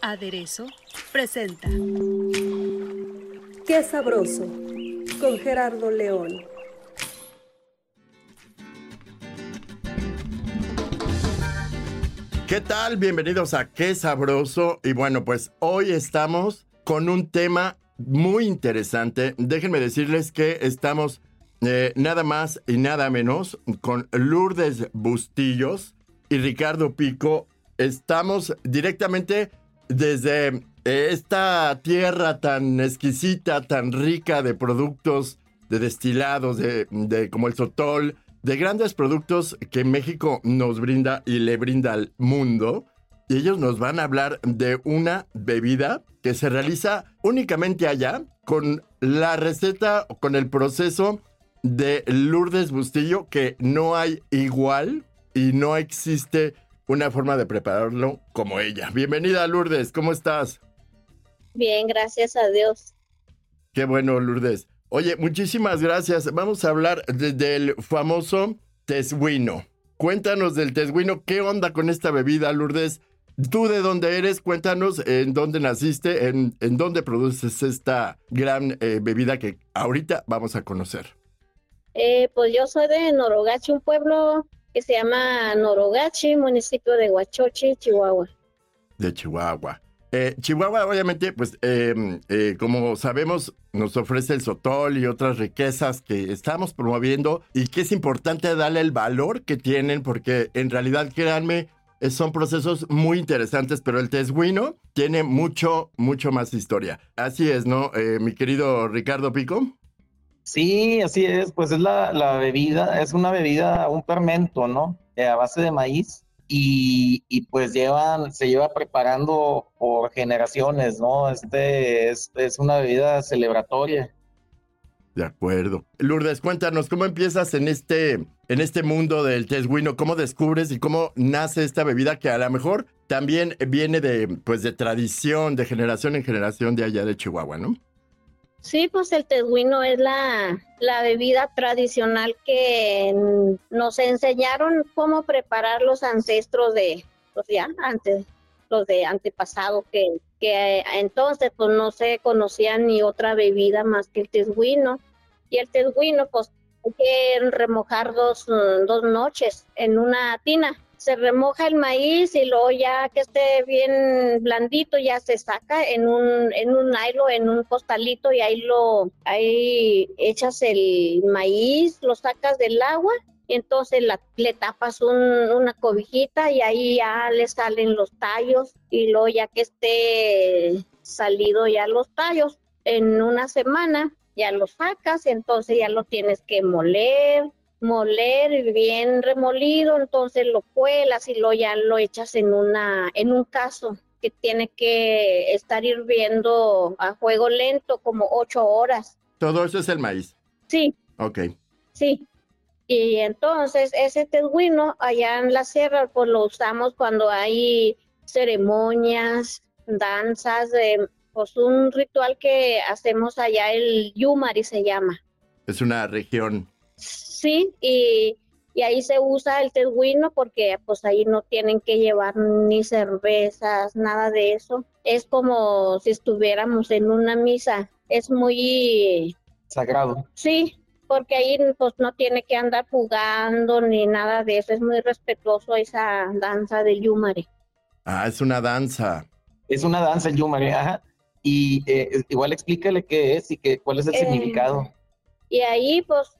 Aderezo presenta Qué sabroso con Gerardo León. ¿Qué tal? Bienvenidos a Qué Sabroso. Y bueno, pues hoy estamos con un tema muy interesante. Déjenme decirles que estamos eh, nada más y nada menos con Lourdes Bustillos y Ricardo Pico. Estamos directamente desde esta tierra tan exquisita, tan rica de productos, de destilados, de, como el sotol, de grandes productos que México nos brinda y le brinda al mundo. Y ellos nos van a hablar de una bebida que se realiza únicamente allá con la receta con el proceso de Lourdes Bustillo que no hay igual y no existe una forma de prepararlo como ella. Bienvenida Lourdes, ¿cómo estás? Bien, gracias a Dios. Qué bueno Lourdes. Oye, muchísimas gracias. Vamos a hablar del famoso tesguino. Cuéntanos del tesguino, ¿qué onda con esta bebida, Lourdes? ¿Tú de dónde eres? Cuéntanos en dónde naciste, en, en dónde produces esta gran eh, bebida que ahorita vamos a conocer. Eh, pues yo soy de Norogachi, un pueblo que se llama Norogachi, municipio de Huachochi, Chihuahua. De Chihuahua. Eh, Chihuahua, obviamente, pues em, eh, como sabemos, nos ofrece el sotol y otras riquezas que estamos promoviendo y que es importante darle el valor que tienen porque en realidad, créanme, eh, son procesos muy interesantes, pero el tesguino tiene mucho, mucho más historia. Así es, ¿no, mi querido Ricardo Pico? Sí, así es, pues es la, la bebida, es una bebida, un fermento, ¿no? a base de maíz y, pues llevan, se lleva preparando por generaciones, ¿no? Este es, una bebida celebratoria. De acuerdo. Lourdes, cuéntanos, ¿cómo empiezas en este, en este mundo del tesguino? ¿Cómo descubres y cómo nace esta bebida que a lo mejor también viene de, pues, de tradición, de generación en generación de allá de Chihuahua, ¿no? Sí, pues el tejuino es la, bebida tradicional que nos enseñaron cómo preparar los ancestros de, pues antes, los de antepasado, que, que entonces pues no se conocía ni otra bebida más que el tejuino. Y el tejuino pues hay que remojar dos, dos noches en una tina se remoja el maíz y luego ya que esté bien blandito ya se saca en un en un nylon, en un costalito y ahí lo ahí echas el maíz, lo sacas del agua y entonces la, le tapas una cobijita y ahí ya le salen los tallos y luego ya que esté salido ya los tallos en una semana ya lo sacas, entonces ya lo tienes que moler, moler bien remolido, entonces lo cuelas y lo ya lo echas en una en un caso que tiene que estar hirviendo a fuego lento como ocho horas. Todo eso es el maíz. Sí. Ok. Sí. Y entonces ese tejuino allá en la sierra pues lo usamos cuando hay ceremonias, danzas, pues un ritual que hacemos allá el Yumari se llama. Es una región Sí, y, ahí se usa el tejuino porque pues ahí no tienen que llevar ni cervezas, nada de eso. Es como si estuviéramos en una misa. Es muy sagrado. Sí, porque ahí pues no tiene que andar jugando ni nada de eso. Es muy respetuoso esa danza del yumare. Ah, es una danza. Es una danza el yumare, ajá. Y eh, igual explícale qué es y qué, cuál es el eh, significado. Y ahí pues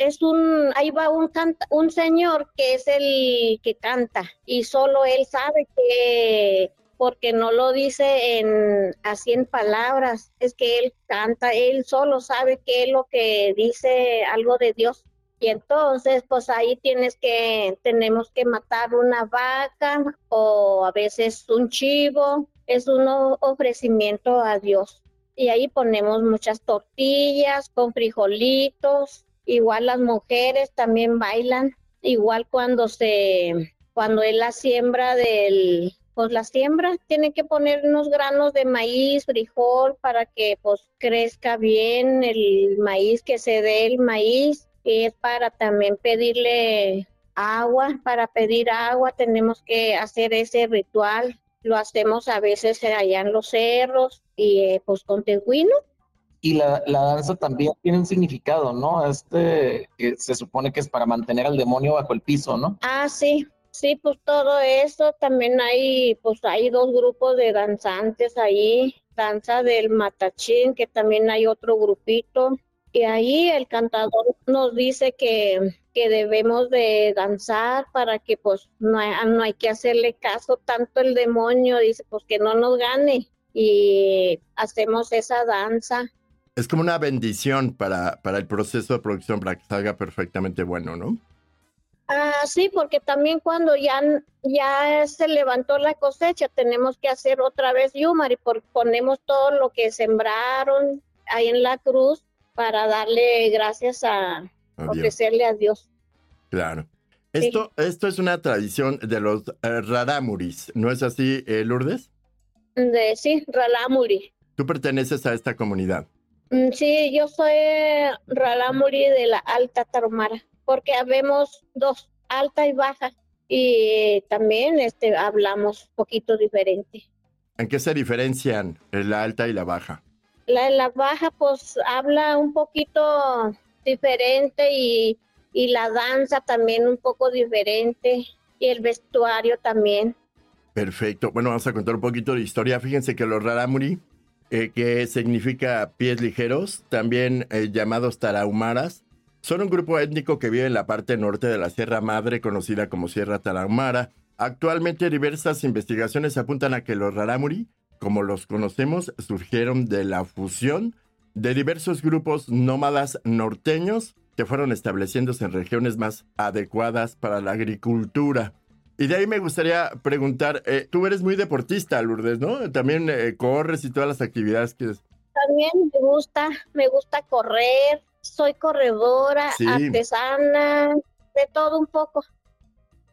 es un, ahí va un, canta, un señor que es el que canta y solo él sabe que, porque no lo dice en, así en palabras, es que él canta, él solo sabe qué es lo que dice algo de Dios. Y entonces, pues ahí tienes que, tenemos que matar una vaca o a veces un chivo. Es un ofrecimiento a Dios. Y ahí ponemos muchas tortillas con frijolitos. Igual las mujeres también bailan. Igual cuando se, cuando es la siembra del, pues la siembra, tienen que poner unos granos de maíz, frijol para que pues crezca bien el maíz, que se dé el maíz es para también pedirle agua, para pedir agua tenemos que hacer ese ritual, lo hacemos a veces allá en los cerros y eh, pues con tehuino. Y la, la, danza también tiene un significado, ¿no? Este se supone que es para mantener al demonio bajo el piso, ¿no? Ah, sí, sí, pues todo eso. También hay, pues hay dos grupos de danzantes ahí, danza del matachín, que también hay otro grupito, y ahí el cantador nos dice que, que debemos de danzar para que pues no hay, no hay que hacerle caso tanto el demonio, dice pues que no nos gane y hacemos esa danza. Es como una bendición para, para el proceso de producción, para que salga perfectamente bueno, ¿no? Ah, sí, porque también cuando ya, ya se levantó la cosecha, tenemos que hacer otra vez Yumari, porque ponemos todo lo que sembraron ahí en la cruz para darle gracias a, ofrecerle a Dios. Claro. Esto, esto es una tradición de los eh, Raramuris, ¿no es así, eh, Lourdes? De, sí, Raramuri. ¿Tú perteneces a esta comunidad? Mm, sí, yo soy Raramuri de la Alta Tarumara, porque habemos dos, alta y baja, y también este, hablamos poquito diferente. ¿En qué se diferencian la alta y la baja? La, la baja pues habla un poquito diferente y, y la danza también un poco diferente y el vestuario también. Perfecto. Bueno, vamos a contar un poquito de historia. Fíjense que los raramuri, eh, que significa pies ligeros, también eh, llamados tarahumaras, son un grupo étnico que vive en la parte norte de la Sierra Madre, conocida como Sierra Tarahumara. Actualmente diversas investigaciones apuntan a que los raramuri como los conocemos, surgieron de la fusión de diversos grupos nómadas norteños que fueron estableciéndose en regiones más adecuadas para la agricultura. Y de ahí me gustaría preguntar, eh, tú eres muy deportista, Lourdes, ¿no? También eh, corres y todas las actividades que... También me gusta, me gusta correr, soy corredora, artesana, de todo un poco.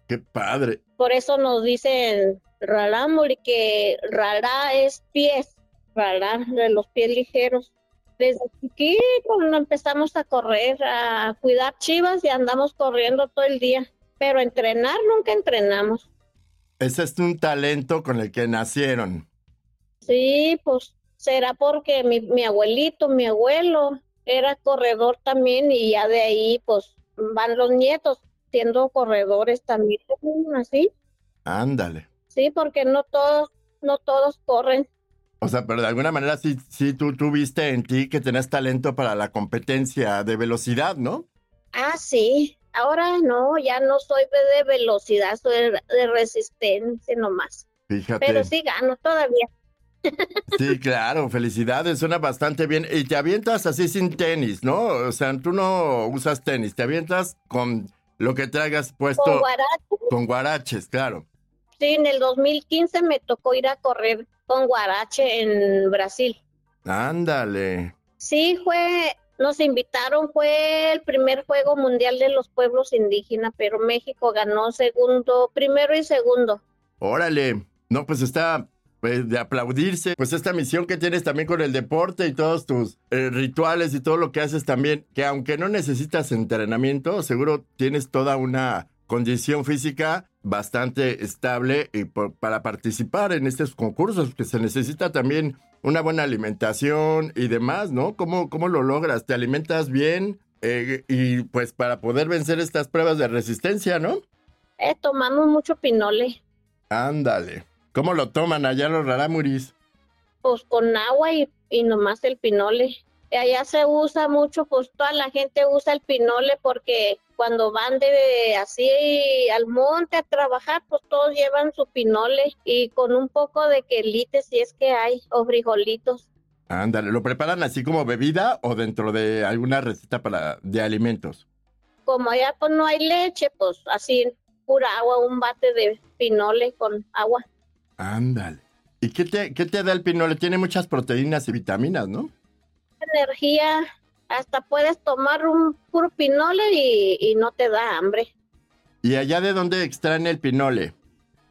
Qué padre. Por eso nos dicen Rarámuri, que rara es pies, rara de los pies ligeros. Desde aquí cuando empezamos a correr, a cuidar chivas y andamos corriendo todo el día, pero entrenar nunca entrenamos. Ese es un talento con el que nacieron. Sí, pues será porque mi, mi abuelito, mi abuelo era corredor también y ya de ahí pues van los nietos siendo corredores también, así. Ándale. Sí, porque no todos, no todos corren. O sea, pero de alguna manera sí, sí tú tuviste en ti que tenés talento para la competencia de velocidad, ¿no? Ah, sí. Ahora no, ya no soy de velocidad, soy de resistencia nomás. Fíjate. Pero sí gano todavía. Sí, claro, felicidades, suena bastante bien. Y te avientas así sin tenis, ¿no? O sea, tú no usas tenis, te avientas con lo que traigas puesto. Con guaraches. Con guaraches, claro. Sí, en el 2015 me tocó ir a correr con Guarache en Brasil. Ándale. Sí, fue, nos invitaron, fue el primer juego mundial de los pueblos indígenas, pero México ganó segundo, primero y segundo. Órale, no, pues está pues, de aplaudirse, pues esta misión que tienes también con el deporte y todos tus eh, rituales y todo lo que haces también, que aunque no necesitas entrenamiento, seguro tienes toda una condición física bastante estable y para participar en estos concursos, que se necesita también una buena alimentación y demás, ¿no? ¿Cómo, cómo lo logras? ¿Te alimentas bien? Eh, y pues para poder vencer estas pruebas de resistencia, ¿no? Eh, tomamos mucho pinole. Ándale. ¿Cómo lo toman allá los raramuris? Pues con agua y, y nomás el pinole allá se usa mucho, pues toda la gente usa el pinole porque cuando van de así al monte a trabajar, pues todos llevan su pinole y con un poco de quelite si es que hay, o frijolitos. Ándale, ¿lo preparan así como bebida o dentro de alguna receta para de alimentos? como allá pues no hay leche, pues así pura agua, un bate de pinole con agua. Ándale. ¿Y qué te, qué te da el pinole? Tiene muchas proteínas y vitaminas, ¿no? Energía, hasta puedes tomar un puro pinole y, y no te da hambre. ¿Y allá de dónde extraen el pinole?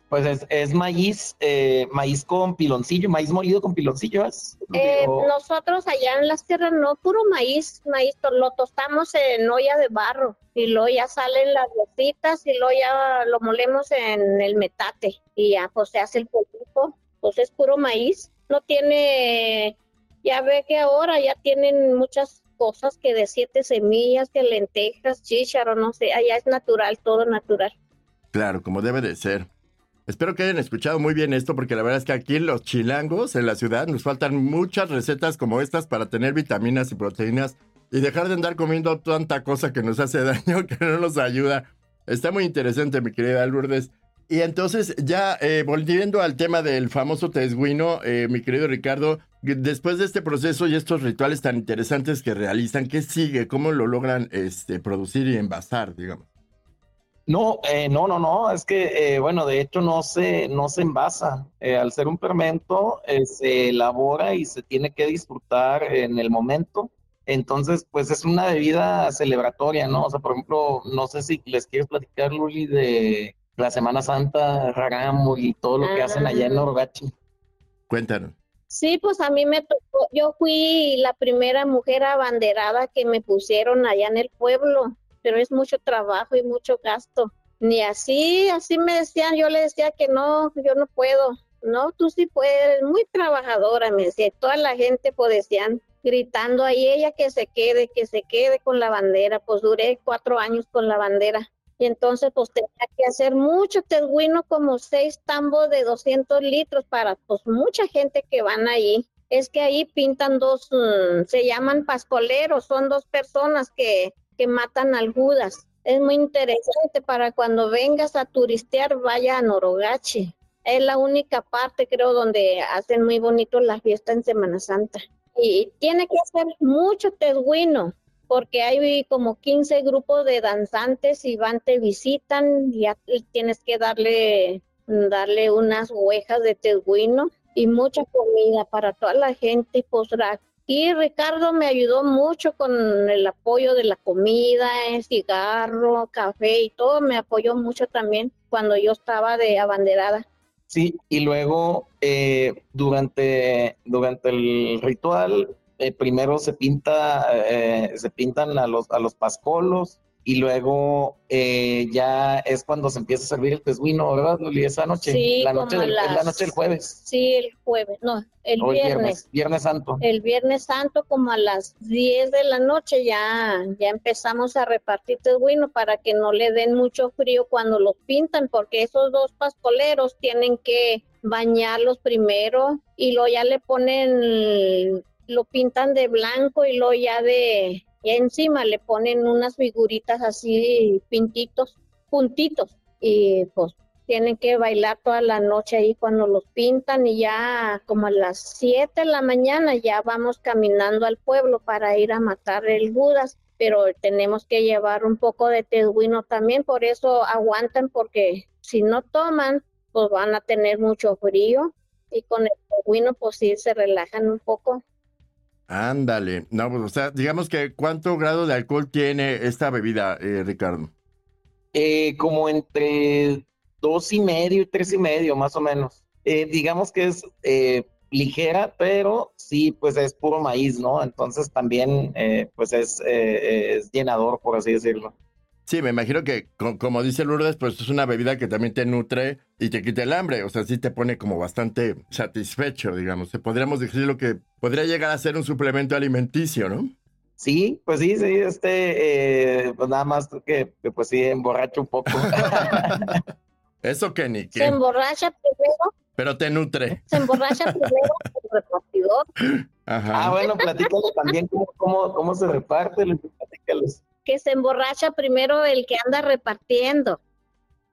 Pues es, es maíz, eh, maíz con piloncillo, maíz molido con piloncillo. ¿es? Eh, O- nosotros allá en las tierras no, puro maíz, maíz, lo tostamos en olla de barro y luego ya salen las rositas y luego ya lo molemos en el metate y ya pues se hace el polvito, pues es puro maíz, no tiene, ya ve que ahora ya tienen muchas cosas que de siete semillas, que lentejas, chícharo, no sé, allá es natural, todo natural. Claro, como debe de ser. Espero que hayan escuchado muy bien esto, porque la verdad es que aquí los chilangos, en la ciudad, nos faltan muchas recetas como estas para tener vitaminas y proteínas y dejar de andar comiendo tanta cosa que nos hace daño, que no nos ayuda. Está muy interesante, mi querida Lourdes. Y entonces, ya eh, volviendo al tema del famoso tesguino, eh, mi querido Ricardo, después de este proceso y estos rituales tan interesantes que realizan, ¿qué sigue? ¿Cómo lo logran este, producir y envasar, digamos? No, eh, no, no, no, es que, eh, bueno, de hecho no se, no se envasa. Eh, al ser un fermento, eh, se elabora y se tiene que disfrutar en el momento. Entonces, pues es una bebida celebratoria, ¿no? O sea, por ejemplo, no sé si les quieres platicar, Luli, de la Semana Santa, Ragamo y todo lo que hacen allá en Norgachi. Cuéntanos. Sí, pues a mí me tocó, yo fui la primera mujer abanderada que me pusieron allá en el pueblo, pero es mucho trabajo y mucho gasto. Ni así, así me decían, yo le decía que no, yo no puedo. No, tú sí puedes, muy trabajadora, me decía. Y Toda la gente pues decían, gritando ahí, ella que se quede, que se quede con la bandera. Pues duré cuatro años con la bandera. Y entonces pues tenía que hacer mucho teguino, como seis tambos de 200 litros para pues mucha gente que van ahí. Es que ahí pintan dos, mm, se llaman pascoleros, son dos personas que, que matan al Judas. Es muy interesante para cuando vengas a turistear, vaya a Norogachi. Es la única parte, creo, donde hacen muy bonito la fiesta en Semana Santa. Y tiene que hacer mucho teguino porque hay como 15 grupos de danzantes y van, te visitan y, ya- y tienes que darle, darle unas huejas de teguino y mucha comida para toda la gente. Pues aquí Ricardo me ayudó mucho con el apoyo de la comida, cigarro, café y todo, me apoyó mucho también cuando yo estaba de abanderada. Sí, y luego eh, durante, durante el ritual, eh, primero se pinta, eh, se pintan a los, a los pascolos y luego eh, ya es cuando se empieza a servir el tesguino, ¿verdad, Luli? Esa noche, Sí, la noche del, es la noche del jueves Sí, el jueves, no, el viernes. viernes, santo. El Viernes Santo, como a las 10 de la noche, ya, ya empezamos a repartir teguino para que no le den mucho frío cuando los pintan, porque esos dos pascoleros tienen que bañarlos primero y luego ya le ponen, lo pintan de blanco y luego ya de, ya encima le ponen unas figuritas así, pintitos, puntitos, y pues tienen que bailar toda la noche ahí cuando los pintan y ya como a las 7 de la mañana ya vamos caminando al pueblo para ir a matar el Budas, pero tenemos que llevar un poco de teduino también, por eso aguantan porque si no toman pues van a tener mucho frío. Y con el teduino pues sí se relajan un poco. Ándale. No, pues, o sea, digamos que ¿cuánto grado de alcohol tiene esta bebida, eh, Ricardo? Eh, como entre dos y medio y tres y medio, más o menos. Eh, digamos que es eh, ligera, pero sí, pues es puro maíz, ¿no? Entonces también, eh, pues es, eh, es llenador, por así decirlo. Sí, me imagino que, co- como dice Lourdes, pues es una bebida que también te nutre y te quita el hambre. O sea, sí te pone como bastante satisfecho, digamos. Podríamos decir lo que podría llegar a ser un suplemento alimenticio, ¿no? Sí, pues sí, sí, este, eh, pues nada más que, que, pues sí, emborracho un poco. Eso que ni Se emborracha primero, Pero te nutre. se emborracha primero el repartidor, Ajá. Ah, bueno, platícalo también cómo, cómo, cómo se reparte, Luis, platícalos. Que se emborracha primero el que anda repartiendo.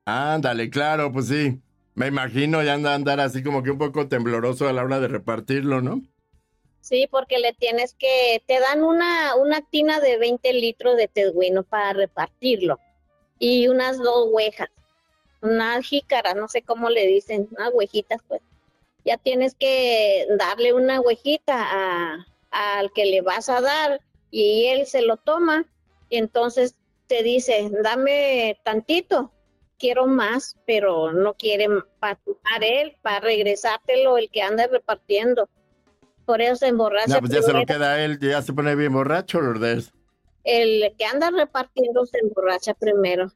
Ándale, claro, pues sí. Me imagino ya anda a andar así como que un poco tembloroso a la hora de repartirlo, ¿no? Sí, porque le tienes que, te dan una, una tina de 20 litros de tejuino para repartirlo y unas dos huejas, una jícara, no sé cómo le dicen, unas huejitas pues. Ya tienes que darle una huejita a, al que le vas a dar y él se lo toma entonces te dice, dame tantito, quiero más, pero no quiere para él, para regresártelo el que anda repartiendo. Por eso se emborracha. No, pues ya se lo queda a él, ya se pone bien borracho, Lourdes. El que anda repartiendo se emborracha primero.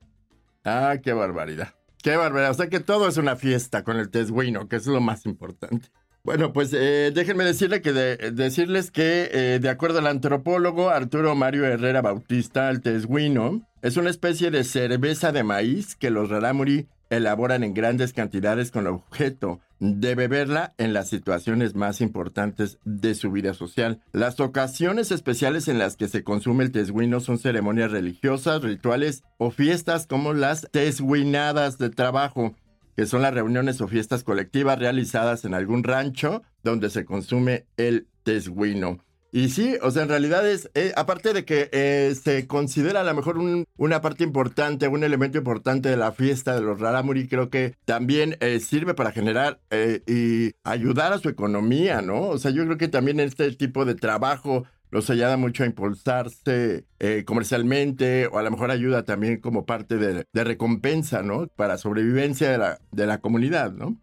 Ah, qué barbaridad. Qué barbaridad. O sea que todo es una fiesta con el tesguino, que es lo más importante. Bueno, pues eh, déjenme decirle que decirles que, eh, de acuerdo al antropólogo Arturo Mario Herrera Bautista, el tesguino es una especie de cerveza de maíz que los rarámuri elaboran en grandes cantidades con objeto de beberla en las situaciones más importantes de su vida social. Las ocasiones especiales en las que se consume el tesguino son ceremonias religiosas, rituales o fiestas como las tesguinadas de trabajo, que son las reuniones o fiestas colectivas realizadas en algún rancho donde se consume el tesguino. Y sí, o sea, en realidad es, eh, aparte de que eh, se considera a lo mejor una parte importante, un elemento importante de la fiesta de los Raramuri, creo que también eh, sirve para generar y ayudar a su economía, ¿no? O sea, yo creo que también este tipo de trabajo los ayuda mucho a impulsarse comercialmente o a lo mejor ayuda también como parte de, de recompensa, ¿no? Para sobrevivencia de la, de la comunidad, ¿no?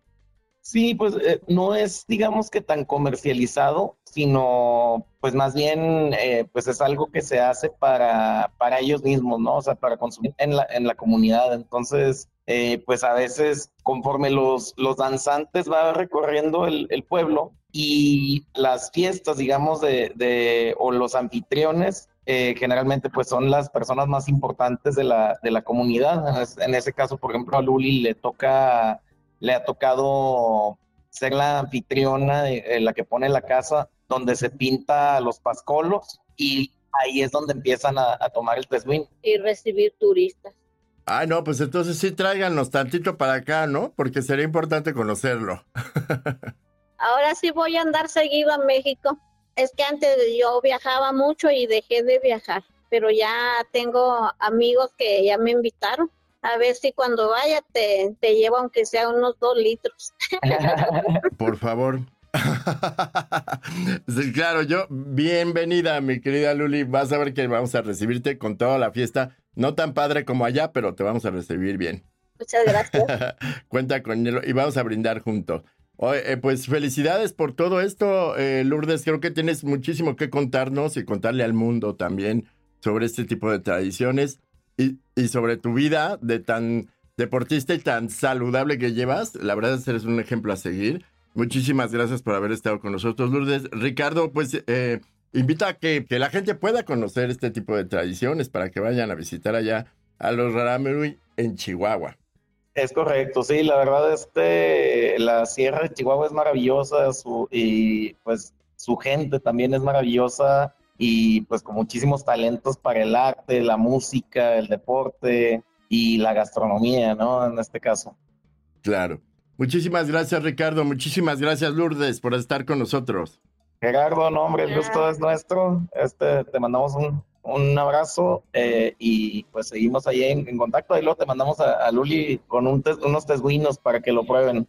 Sí, pues eh, no es, digamos que tan comercializado, sino pues más bien eh, pues es algo que se hace para, para ellos mismos, ¿no? O sea, para consumir en la, en la comunidad. Entonces, eh, pues a veces conforme los, los danzantes van recorriendo el pueblo y las fiestas, digamos, de, de o los anfitriones generalmente pues son las personas más importantes de la, de la comunidad. En ese caso, por ejemplo, a Luli le toca le ha tocado ser la anfitriona, de, la que pone la casa donde se pinta los pascolos y ahí es donde empiezan a, tomar el teswin. Y recibir turistas. Ah, no, pues entonces sí tráiganos tantito para acá, ¿no? Porque sería importante conocerlo. Ahora sí voy a andar seguido a México. Es que antes yo viajaba mucho y dejé de viajar, pero ya tengo amigos que ya me invitaron a ver si cuando vaya te, te llevo aunque sea unos dos litros. Por favor. claro, yo, bienvenida, mi querida Luli. Vas a ver que vamos a recibirte con toda la fiesta. No tan padre como allá, pero te vamos a recibir bien. Muchas gracias. Cuenta con él y vamos a brindar juntos. Eh, pues felicidades por todo esto, eh, Lourdes. Creo que tienes muchísimo que contarnos y contarle al mundo también sobre este tipo de tradiciones y, y, sobre tu vida de tan deportista y tan saludable que llevas. La verdad es que eres un ejemplo a seguir. Muchísimas gracias por haber estado con nosotros, Lourdes. Ricardo, pues eh, invita a que, que, la gente pueda conocer este tipo de tradiciones para que vayan a visitar allá a los Raramuri en Chihuahua. Es correcto, sí, la verdad, este, la Sierra de Chihuahua es maravillosa su, y pues su gente también es maravillosa y pues con muchísimos talentos para el arte, la música, el deporte y la gastronomía, ¿no? En este caso. Claro. Muchísimas gracias, Ricardo. Muchísimas gracias, Lourdes, por estar con nosotros. Gerardo, no, hombre, el gusto es nuestro. Este, te mandamos un, un abrazo eh, y pues seguimos ahí en, contacto. Ahí luego te mandamos a, Luli con un unos tesguinos para que lo prueben.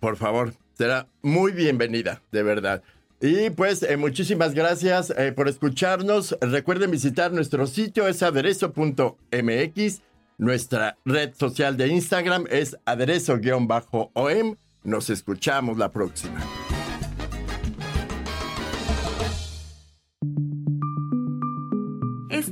Por favor, será muy bienvenida, de verdad. Y pues eh, muchísimas gracias eh, por escucharnos. Recuerden visitar nuestro sitio, es aderezo.mx. Nuestra red social de Instagram es aderezo-om. Nos escuchamos la próxima.